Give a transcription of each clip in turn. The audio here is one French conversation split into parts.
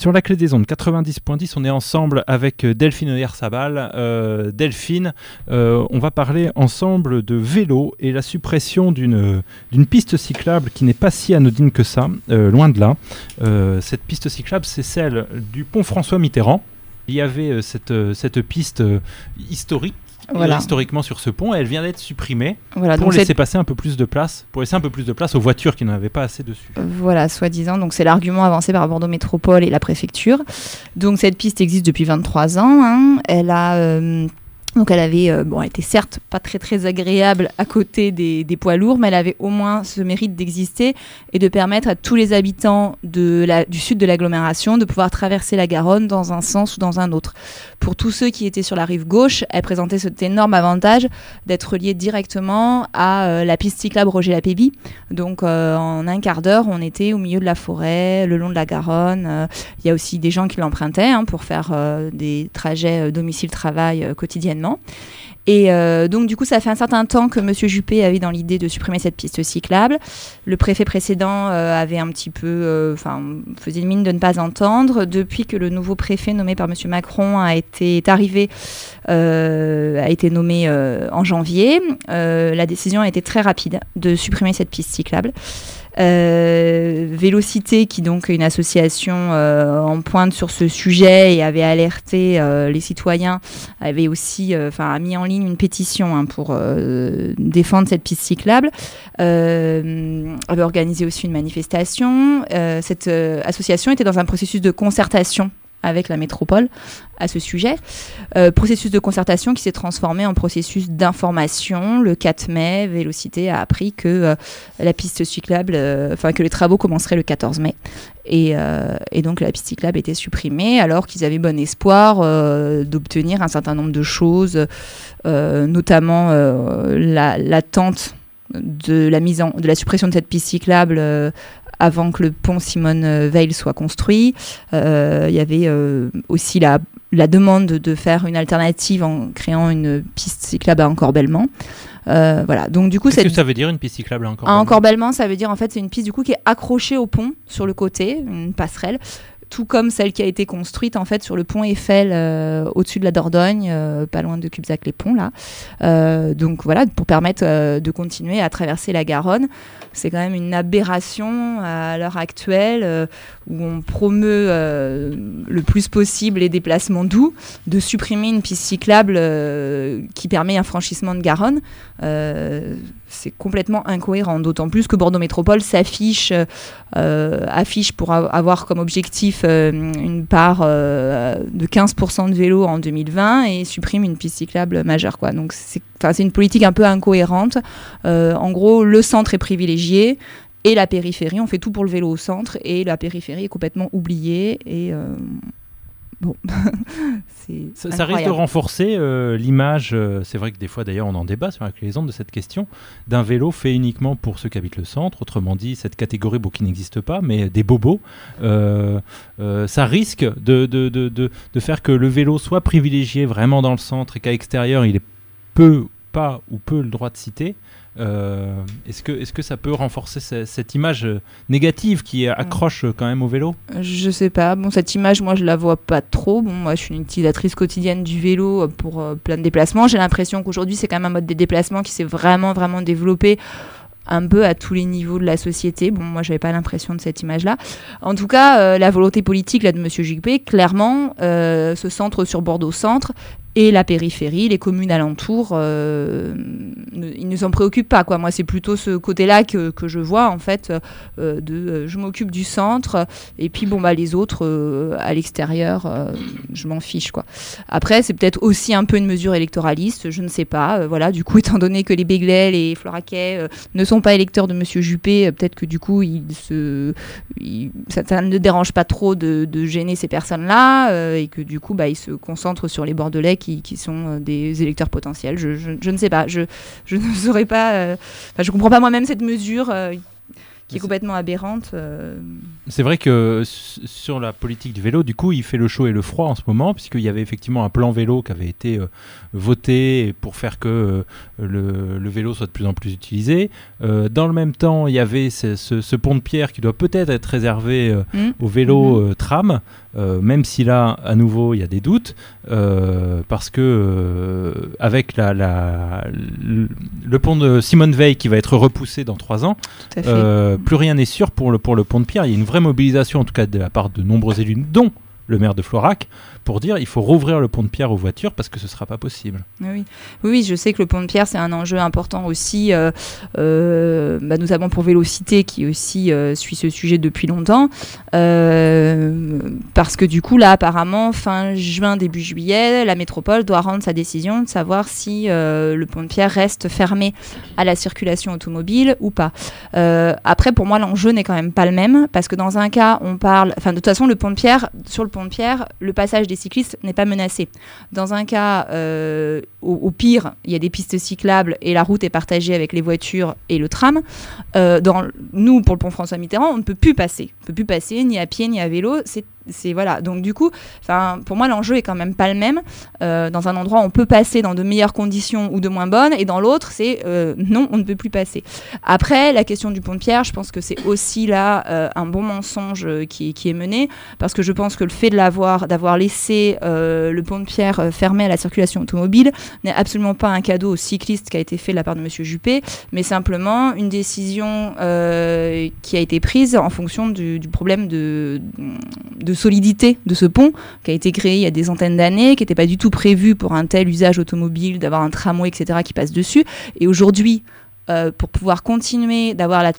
Sur la clé des ondes 90.10, on est ensemble avec euh, Delphine Oyer-Sabal. Euh, Delphine, euh, on va parler ensemble de vélo et la suppression d'une piste cyclable qui n'est pas si anodine que ça, loin de là. cette piste cyclable, c'est celle du pont François Mitterrand. Il y avait cette, cette piste historique historiquement sur ce pont. Elle vient d'être supprimée pour laisser passer un peu plus de place, pour laisser un peu plus de place aux voitures qui n'en avaient pas assez dessus. Voilà, soi-disant. Donc c'est l'argument avancé par Bordeaux Métropole et la préfecture. Donc cette piste existe depuis 23 ans. Hein. Elle a euh, donc elle avait, euh, bon, elle était certes pas très très agréable à côté des, poids lourds, mais elle avait au moins ce mérite d'exister et de permettre à tous les habitants du sud de l'agglomération de pouvoir traverser la Garonne dans un sens ou dans un autre. Pour tous ceux qui étaient sur la rive gauche, elle présentait cet énorme avantage d'être liée directement à euh, la piste cyclable Roger Lapéby. Donc euh, en un quart d'heure, on était au milieu de la forêt, le long de la Garonne. Il y a aussi des gens qui l'empruntaient hein, pour faire des trajets domicile-travail quotidiennement et euh, donc, du coup, ça fait un certain temps que M. Juppé avait dans l'idée de supprimer cette piste cyclable. Le préfet précédent euh, avait un petit peu, euh, enfin, faisait une mine de ne pas entendre. Depuis que le nouveau préfet nommé par M. Macron a été arrivé, a été nommé en janvier, la décision a été très rapide de supprimer cette piste cyclable. Euh, Vélocité, qui donc est une association euh, en pointe sur ce sujet et avait alerté euh, les citoyens, avait aussi enfin mis en ligne une pétition hein, pour défendre cette piste cyclable, avait organisé aussi une manifestation. cette association était dans un processus de concertation avec la métropole à ce sujet. Euh, processus de concertation qui s'est transformé en processus d'information. Le 4 mai, Vélocité a appris que euh, la piste cyclable, euh, enfin que les travaux commenceraient le 14 mai. Et, donc la piste cyclable était supprimée alors qu'ils avaient bon espoir d'obtenir un certain nombre de choses, notamment l'attente de la mise en, de la suppression de cette piste cyclable avant que le pont Simone Veil soit construit. Euh, il y avait euh, aussi la, la, demande de faire une alternative en créant une piste cyclable à Encorbellement. Euh, voilà. Donc du coup, qu'est-ce que ça veut dire une piste cyclable à Encorbellement À Encorbellement, ça veut dire en fait c'est une piste du coup qui est accrochée au pont sur le côté, une passerelle tout comme celle qui a été construite en fait sur le pont Eiffel euh, au-dessus de la Dordogne, euh, pas loin de Cubzac-les-Ponts là. Euh, donc voilà, pour permettre de continuer à traverser la Garonne. C'est quand même une aberration à l'heure actuelle où on promeut le plus possible les déplacements doux, de supprimer une piste cyclable qui permet un franchissement de Garonne c'est complètement incohérent, d'autant plus que Bordeaux Métropole s'affiche, euh, affiche pour avoir comme objectif euh, une part euh, de 15% de vélos en 2020 et supprime une piste cyclable majeure. Donc c'est une politique un peu incohérente. en gros, le centre est privilégié et la périphérie, on fait tout pour le vélo au centre et la périphérie est complètement oubliée et bon, ça, ça, risque de renforcer euh, l'image, euh, c'est vrai que des fois d'ailleurs on en débat sur les ondes de cette question, d'un vélo fait uniquement pour ceux qui habitent le centre, autrement dit cette catégorie bon, qui n'existe pas, mais des bobos. Euh, ça risque de, de, de, de, faire que le vélo soit privilégié vraiment dans le centre et qu'à l'extérieur il est peu, pas ou peu le droit de citer. Euh, est-ce que, est que ça peut renforcer cette image euh, négative qui accroche euh, quand même au vélo? Je sais pas. Bon, cette image, moi, je la vois pas trop. Bon, moi, je suis une utilisatrice quotidienne du vélo pour plein de déplacements. J'ai l'impression qu'aujourd'hui, c'est quand même un mode de déplacement qui s'est vraiment, vraiment développé un peu à tous les niveaux de la société. Bon, moi, j'avais pas l'impression de cette image-là. En tout cas, la volonté politique là de Monsieur Juppé, clairement, se centre sur Bordeaux Centre et la périphérie, les communes alentours, euh, ils ne s'en préoccupent pas. Quoi. Moi, c'est plutôt ce côté-là que, que, je vois, en fait, euh, de euh, je m'occupe du centre, et puis, bon, bah, les autres, à l'extérieur, je m'en fiche. Quoi. Après, c'est peut-être aussi un peu une mesure électoraliste, je ne sais pas. voilà, du coup, étant donné que les Béglais, les Floraquet ne sont pas électeurs de M. Juppé, peut-être que du coup, il se, ça, ne dérange pas trop de, de gêner ces personnes-là, et que du coup, bah, ils se concentrent sur les Bordelais qui, sont euh, des électeurs potentiels. Je, je, ne sais pas. Je, je ne saurais pas. Euh, je comprends pas moi-même cette mesure euh, qui est complètement aberrante. C'est vrai que sur la politique du vélo, du coup, il fait le chaud et le froid en ce moment, puisqu'il y avait effectivement un plan vélo qui avait été voté pour faire que le, le, vélo soit de plus en plus utilisé. dans le même temps, il y avait ce, ce, pont de pierre qui doit peut-être être réservé mmh. au vélo mmh. tram. Même si là, à nouveau, il y a des doutes, parce que avec la, le, pont de Simone Veil qui va être repoussé dans trois ans, plus rien n'est sûr pour le, pour le pont de Pierre. Il y a une vraie mobilisation, en tout cas de la part de nombreux élus, dont le maire de Florac, pour dire il faut rouvrir le pont de pierre aux voitures parce que ce ne sera pas possible. Oui. oui, je sais que le pont de pierre, c'est un enjeu important aussi, euh, euh, bah, notamment pour Vélocité qui aussi euh, suit ce sujet depuis longtemps. parce que du coup, là, apparemment, fin juin, début juillet, la métropole doit rendre sa décision de savoir si le pont de pierre reste fermé à la circulation automobile ou pas. après, pour moi, l'enjeu n'est quand même pas le même parce que dans un cas, on parle. Enfin, de toute façon, le pont de pierre, sur le pont de pierre, le passage des cyclistes n'est pas menacé. Dans un cas, euh, au, pire, il y a des pistes cyclables et la route est partagée avec les voitures et le tram. Euh, dans, nous, pour le pont François Mitterrand, on ne peut plus passer. On ne peut plus passer ni à pied ni à vélo. C'est Donc du coup, pour moi l'enjeu est quand même pas le même. Euh, dans un endroit, on peut passer dans de meilleures conditions ou de moins bonnes, et dans l'autre, c'est euh, non, on ne peut plus passer. Après, la question du pont de pierre, je pense que c'est aussi là euh, un bon mensonge qui, est mené, parce que je pense que le fait de l'avoir, d'avoir laissé le pont de pierre fermé à la circulation automobile n'est absolument pas un cadeau aux cyclistes qui a été fait de la part de Monsieur Juppé, mais simplement une décision qui a été prise en fonction du, du problème de, de solidité de ce pont qui a été créé il y a des centaines d'années, qui n'était pas du tout prévu pour un tel usage automobile, d'avoir un tramway, etc., qui passe dessus. Et aujourd'hui, euh, pour pouvoir continuer d'avoir la,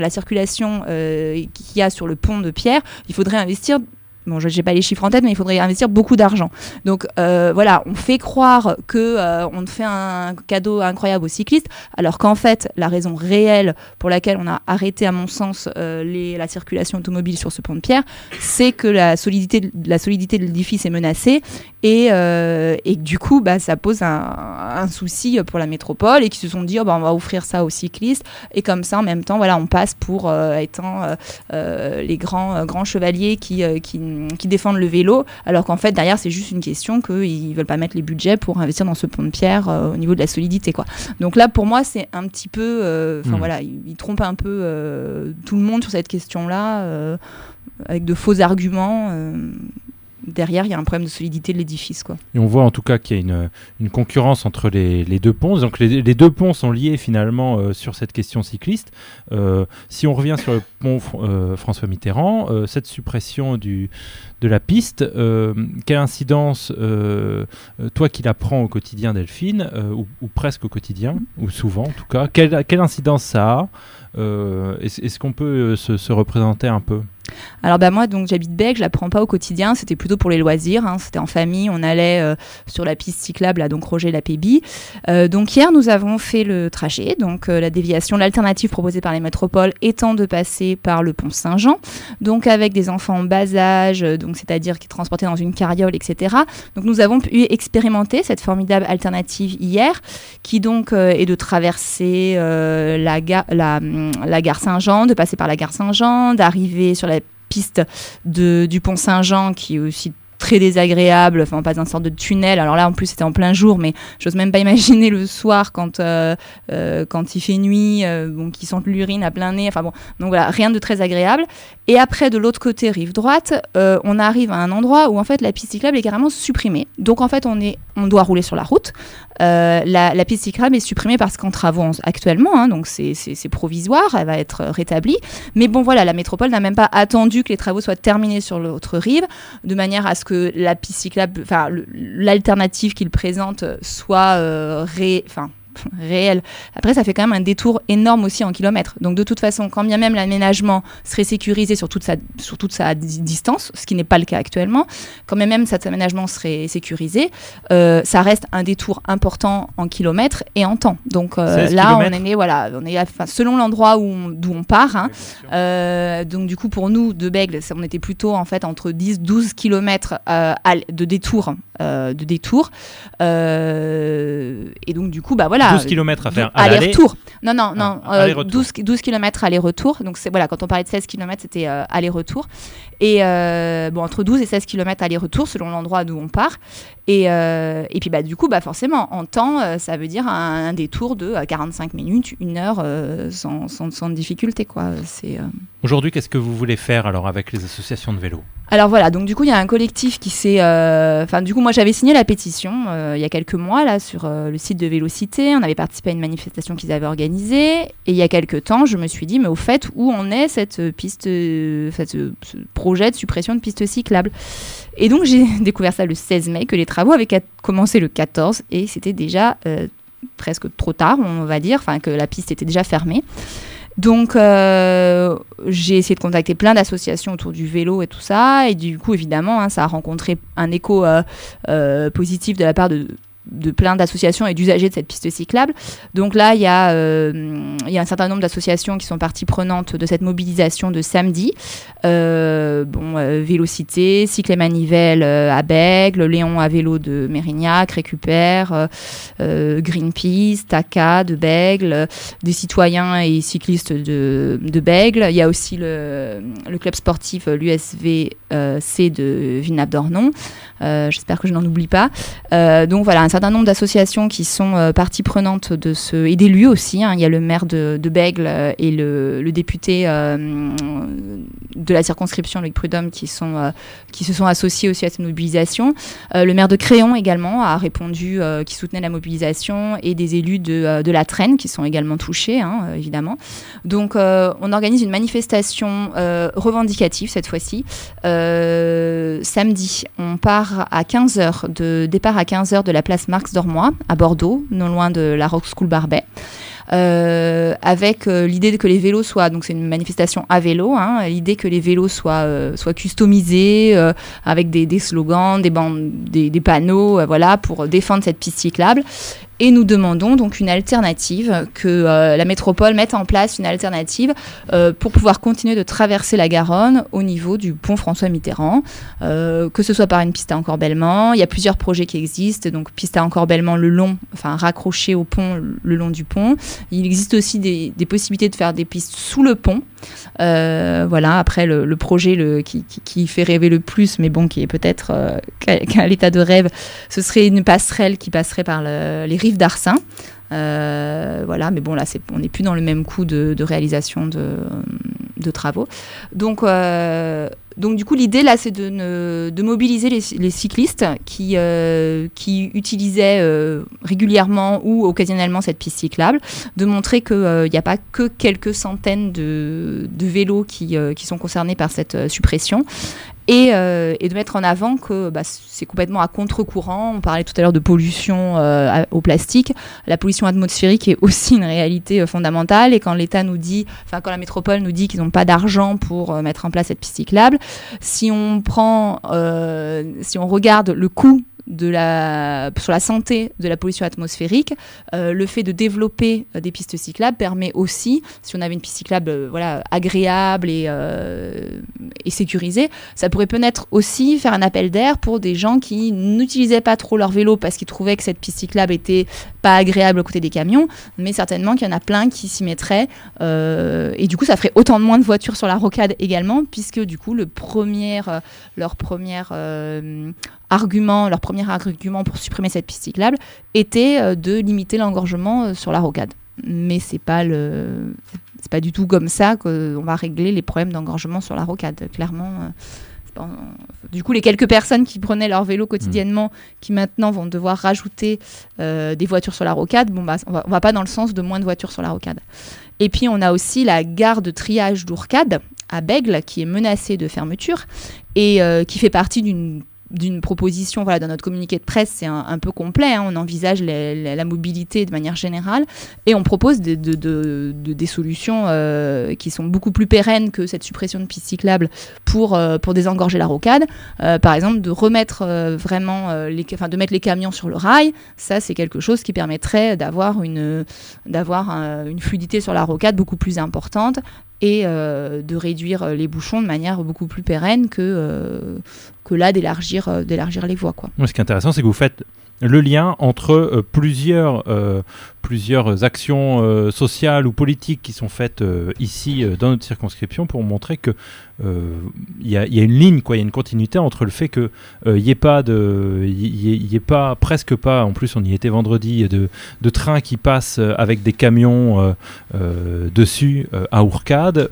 la circulation euh, qu'il y a sur le pont de Pierre, il faudrait investir Bon, je n'ai pas les chiffres en tête, mais il faudrait investir beaucoup d'argent. Donc euh, voilà, on fait croire que euh, on fait un cadeau incroyable aux cyclistes, alors qu'en fait, la raison réelle pour laquelle on a arrêté, à mon sens, euh, les, la circulation automobile sur ce pont de pierre, c'est que la solidité, la solidité de l'édifice est menacée et, et du coup, bah, ça pose un, un, souci pour la métropole et qui se sont dit, oh, bah, on va offrir ça aux cyclistes et comme ça, en même temps, voilà, on passe pour étant les grands, grands chevaliers qui, qui qui défendent le vélo, alors qu'en fait derrière c'est juste une question qu'ils veulent pas mettre les budgets pour investir dans ce pont de pierre euh, au niveau de la solidité quoi. Donc là pour moi c'est un petit peu, euh, enfin hmm. voilà, ils, trompent un peu euh, tout le monde sur cette question là avec de faux arguments derrière, il y a un problème de solidité de l'édifice. Quoi. Et on voit en tout cas qu'il y a une, concurrence entre les, deux ponts. Donc les, deux ponts sont liés finalement euh, sur cette question cycliste. Euh, si on revient sur le pont euh, François Mitterrand, cette suppression de la piste, quelle incidence, toi qui la prends au quotidien Delphine, ou, presque au quotidien, ou souvent en tout cas, quelle, incidence ça a Est-ce qu'on peut se représenter un peu? Alors bah moi donc j'habite Bec, je la prends pas au quotidien, c'était plutôt pour les loisirs, hein. c'était en famille, on allait euh, sur la piste cyclable à donc Roger la euh, donc hier nous avons fait le trajet, donc euh, la déviation, l'alternative proposée par les métropoles étant de passer par le pont Saint-Jean, donc avec des enfants en bas âge, donc c'est-à-dire qui transportés dans une carriole, etc. Donc nous avons pu expérimenter cette formidable alternative hier, qui donc est de traverser la, la, la gare Saint-Jean, de passer par la gare Saint-Jean, d'arriver sur la piste de, du pont Saint-Jean qui est aussi très désagréable, enfin pas dans une sorte de tunnel. Alors là en plus c'était en plein jour, mais j'ose même pas imaginer le soir quand euh, euh, quand il fait nuit, euh, qui sentent l'urine à plein nez. Enfin bon, donc voilà rien de très agréable. Et après de l'autre côté rive droite, on arrive à un endroit où en fait la piste cyclable est carrément supprimée. Donc en fait on est on doit rouler sur la route. La, la, piste cyclable est supprimée parce qu'en travaux actuellement, hein, donc c'est provisoire, elle va être rétablie. Mais bon voilà, la métropole n'a même pas attendu que les travaux soient terminés sur l'autre rive, de manière à ce que la piste cyclable, enfin l'alternative qu'il présente soit euh, ré, enfin réel. Après, ça fait quand même un détour énorme aussi en kilomètres. Donc, de toute façon, quand bien même l'aménagement serait sécurisé sur toute sa, sur toute sa distance, ce qui n'est pas le cas actuellement, quand bien même cet aménagement serait sécurisé, euh, ça reste un détour important en kilomètres et en temps. Donc euh, là, on est, voilà, on est selon l'endroit où d'où on part. Hein. Euh, donc, du coup, pour nous, de Bègle, on était plutôt en fait entre 10-12 kilomètres de détour de détour. et donc, du coup, bah voilà. 12 km à faire aller-retour. Non, non, non. 12, 12 km aller-retour. Donc, voilà, quand on parlait de 16 km, c'était aller-retour. Et bon, entre 12 et 16 km aller-retour, selon l'endroit d'où on part. Et, et puis, bah, du coup, bah, forcément, en temps, ça veut dire un, détour de 45 minutes, une heure sans, sans, sans, difficulté. Quoi. C'est. Aujourd'hui, qu'est-ce que vous voulez faire alors avec les associations de vélo alors voilà, donc du coup il y a un collectif qui s'est, euh, enfin du coup moi j'avais signé la pétition euh, il y a quelques mois là sur euh, le site de Vélocité, on avait participé à une manifestation qu'ils avaient organisée et il y a quelques temps je me suis dit mais au fait où en est cette piste, ce projet de suppression de pistes cyclables? Et donc j'ai découvert ça le 16 mai que les travaux avaient commencé le 14 et c'était déjà presque trop tard on va dire, enfin que la piste était déjà fermée. Donc, euh, j'ai essayé de contacter plein d'associations autour du vélo et tout ça. Et du coup, évidemment, hein, ça a rencontré un écho euh, euh, positif de la part de de plein d'associations et d'usagers de cette piste cyclable. Donc là, il y, a, euh, un certain nombre d'associations qui sont parties prenantes de cette mobilisation de samedi. Euh, bon, euh, Vélocité, Cycle et Manivelle à Bègle, Léon à vélo de Mérignac, Récupère, Greenpeace, TACA de Bègle, des citoyens et cyclistes de, de Bègle. Il y a aussi le, le club sportif l'USVC de Villeneuve-d'Ornon. J'espère que je n'en oublie pas. donc voilà, un certain nombre d'associations qui sont euh, partie prenante de ce et d'élus aussi. Hein. Il y a le maire de, de Bègle euh, et le, député euh, de la circonscription, Luc Prudhomme, qui, sont, qui se sont associés aussi à cette mobilisation. le maire de Créon également a répondu, qui soutenait la mobilisation, et des élus de, de la Traîne qui sont également touchés, hein, évidemment. Donc on organise une manifestation revendicative cette fois-ci. samedi, on part à 15h, de départ à 15h de la place Marx Dormois, à Bordeaux, non loin de la Rock School Barbet. Euh, avec euh, l'idée que les vélos soient, donc c'est une manifestation à vélo, hein, l'idée que les vélos soient, euh, soient customisés avec des, slogans, des, bandes, des, des panneaux, voilà, pour défendre cette piste cyclable. Et nous demandons donc une alternative, que euh, la métropole mette en place une alternative euh, pour pouvoir continuer de traverser la Garonne au niveau du pont François Mitterrand, euh, que ce soit par une piste à encorbellement. Il y a plusieurs projets qui existent, donc piste à encorbellement le long, enfin raccroché au pont le long du pont. Il existe aussi des, possibilités de faire des pistes sous le pont. voilà, après le, projet qui, fait rêver le plus, mais bon, qui est peut-être qu'à l'état de rêve, ce serait une passerelle qui passerait par les rives d'Arsin. Euh, voilà, mais bon, là, on n'est plus dans le même coup de, réalisation de, travaux. Donc, euh, donc, du coup, l'idée, là, c'est de, mobiliser les, cyclistes qui, euh, utilisaient régulièrement ou occasionnellement cette piste cyclable, de montrer qu'il n'y a pas que quelques centaines de, vélos qui, sont concernés par cette suppression euh, et, de mettre en avant que bah, c'est complètement à contre-courant. On parlait tout à l'heure de pollution euh, au plastique. La pollution atmosphérique est aussi une réalité euh, fondamentale. Et quand l'État nous dit, enfin quand la métropole nous dit qu'ils n'ont pas d'argent pour mettre en place cette piste cyclable, si on prend, si on regarde le coût de la, sur la santé de la pollution atmosphérique, euh, le fait de développer euh, des pistes cyclables permet aussi, si on avait une piste cyclable euh, voilà, agréable et, et sécurisée, ça pourrait peut-être aussi faire un appel d'air pour des gens qui n'utilisaient pas trop leur vélo parce qu'ils trouvaient que cette piste cyclable était pas agréable à côté des camions, mais certainement qu'il y en a plein qui s'y mettraient. et du coup, ça ferait autant de moins de voitures sur la rocade également, puisque du coup, le premier, leur première argument, leur premier argument pour supprimer cette piste cyclable était euh, de limiter l'engorgement euh, sur la rocade. Mais c'est pas le, c'est pas du tout comme ça qu'on va régler les problèmes d'engorgement sur la rocade. Clairement. Euh, du coup, les quelques personnes qui prenaient leur vélo quotidiennement, mmh. qui maintenant vont devoir rajouter des voitures sur la rocade, bon, bah, on, va, va pas dans le sens de moins de voitures sur la rocade. Et puis, on a aussi la gare de triage d'Ourcade à Bègle, qui est menacée de fermeture et qui fait partie d'une d'une proposition, voilà, dans notre communiqué de presse, c'est un, peu complet. Hein. on envisage la mobilité de manière générale et on propose de, des solutions euh, qui sont beaucoup plus pérennes que cette suppression de pistes cyclables pour, euh, pour désengorger la rocade. Euh, par exemple, de remettre vraiment, les, enfin, de mettre les camions sur le rail. Ça, c'est quelque chose qui permettrait d'avoir une, d'avoir une fluidité sur la rocade beaucoup plus importante et de réduire les bouchons de manière beaucoup plus pérenne que, que là d'élargir d'élargir les voies. Quoi. ce qui est intéressant, c'est que vous faites le lien entre plusieurs plusieurs actions euh, sociales ou politiques qui sont faites euh, ici euh, dans notre circonscription pour montrer que il y, a une ligne, quoi, il y a une continuité entre le fait que il n'y ait pas de, il ait pas presque pas, en plus on y était vendredi, de, de trains qui passent avec des camions dessus à Ourcade.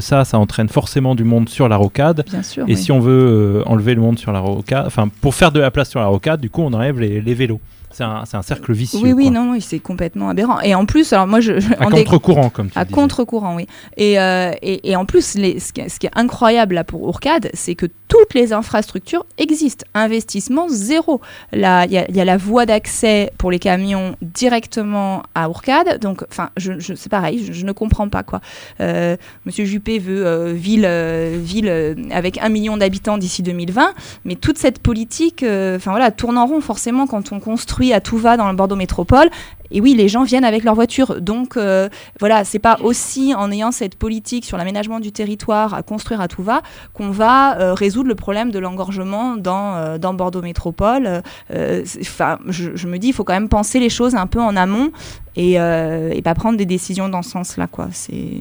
ça, ça entraîne forcément du monde sur la rocade. Bien sûr, et si on veut enlever le monde sur la rocade, enfin pour faire de la place sur la rocade, du coup on enlève les, les vélos. C'est un, un, cercle vicieux. Oui, oui, non, oui, c'est complètement aberrant. Et en plus, alors moi, je. À contre-courant, comme tu À contre-courant, oui. Et, euh, et, et, en plus, les, ce, qui, est incroyable là pour Ourcade, c'est que les infrastructures existent. Investissement zéro. Il y, a, la voie d'accès pour les camions directement à Ourcade. Donc, enfin, c'est pareil, je, ne comprends pas quoi. Euh, Monsieur Juppé veut euh, ville, euh, ville avec un million d'habitants d'ici 2020, mais toute cette politique, enfin voilà, tourne en rond forcément quand on construit à tout va dans le Bordeaux Métropole. Et oui, les gens viennent avec leur voiture. Donc euh, voilà, c'est pas aussi en ayant cette politique sur l'aménagement du territoire à construire à tout va qu'on va euh, résoudre le problème de l'engorgement dans, euh, Bordeaux Métropole. Enfin, je, je, me dis, il faut quand même penser les choses un peu en amont et, et pas prendre des décisions dans ce sens-là. Quoi. C'est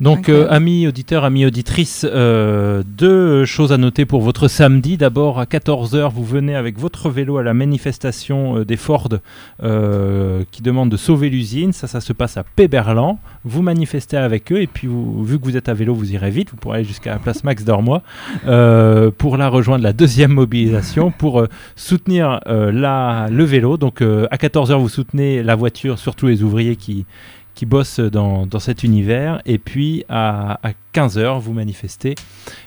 Donc, amis auditeurs, amis auditrices, deux choses à noter pour votre samedi. D'abord, à 14h, vous venez avec votre vélo à la manifestation des Ford qui demande de sauver l'usine. Ça, ça se passe à Péberlan. Vous manifestez avec eux et puis vu que vous êtes à vélo, vous irez vite. Vous pourrez aller jusqu'à la place Max d'Ormois euh, pour la rejoindre la deuxième mobilisation pour euh, soutenir euh, la, le vélo. Donc à 14h, vous soutenez la voiture, surtout les ouvriers qui, bossent dans, cet univers. Et puis à 15h, vous manifestez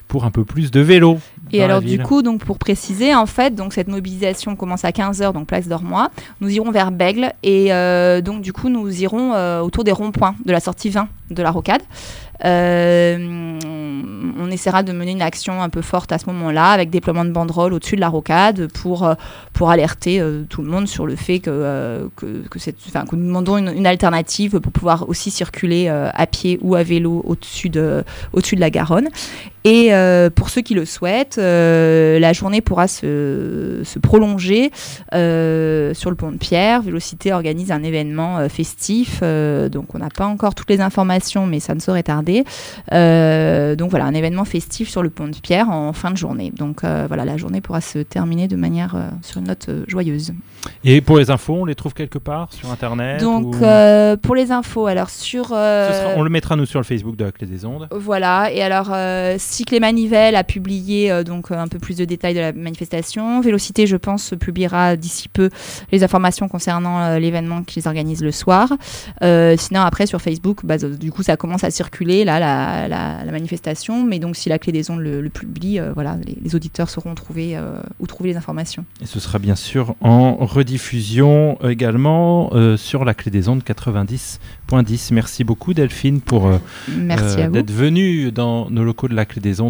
pour un peu plus de vélo. Et alors du coup, donc pour préciser, en fait, donc cette mobilisation commence à 15h, donc place d'Ormois. Nous irons vers Bègle et euh, donc du coup, nous irons euh, autour des ronds-points de la sortie 20 de la rocade. Euh, on essaiera de mener une action un peu forte à ce moment-là, avec déploiement de banderoles au-dessus de la rocade pour, pour alerter euh, tout le monde sur le fait que, euh, que, que, que, nous demandons une, une, alternative pour pouvoir aussi circuler à pied ou à vélo au-dessus de, au-dessus de la Garonne. Et euh, pour ceux qui le souhaitent, euh, la journée pourra se, se prolonger euh, sur le pont de Pierre. Vélocité organise un événement festif, donc on n'a pas encore toutes les informations, mais ça ne saurait tarder. donc voilà, un événement festif sur le pont de Pierre en fin de journée. Donc voilà, la journée pourra se terminer de manière sur une note joyeuse. Et pour les infos, on les trouve quelque part sur Internet Donc pour les infos, alors sur... Sera, on le mettra nous sur le Facebook de la Clé des Ondes. Voilà, et alors Cycle Manivelle a publié euh, donc un peu plus de détails de la manifestation. Vélocité, je pense, publiera d'ici peu les informations concernant euh, l'événement qu'ils organisent le soir. Euh, sinon, après, sur Facebook, bah, du coup, ça commence à circuler, là, la, la, la manifestation. Mais donc, si la clé des ondes le, le publie, voilà, les, les, auditeurs sauront trouver où trouver les informations. Et ce sera bien sûr en rediffusion également sur la clé des ondes 90.10. Merci beaucoup, Delphine, pour d'être venue dans nos locaux de la clé des ondes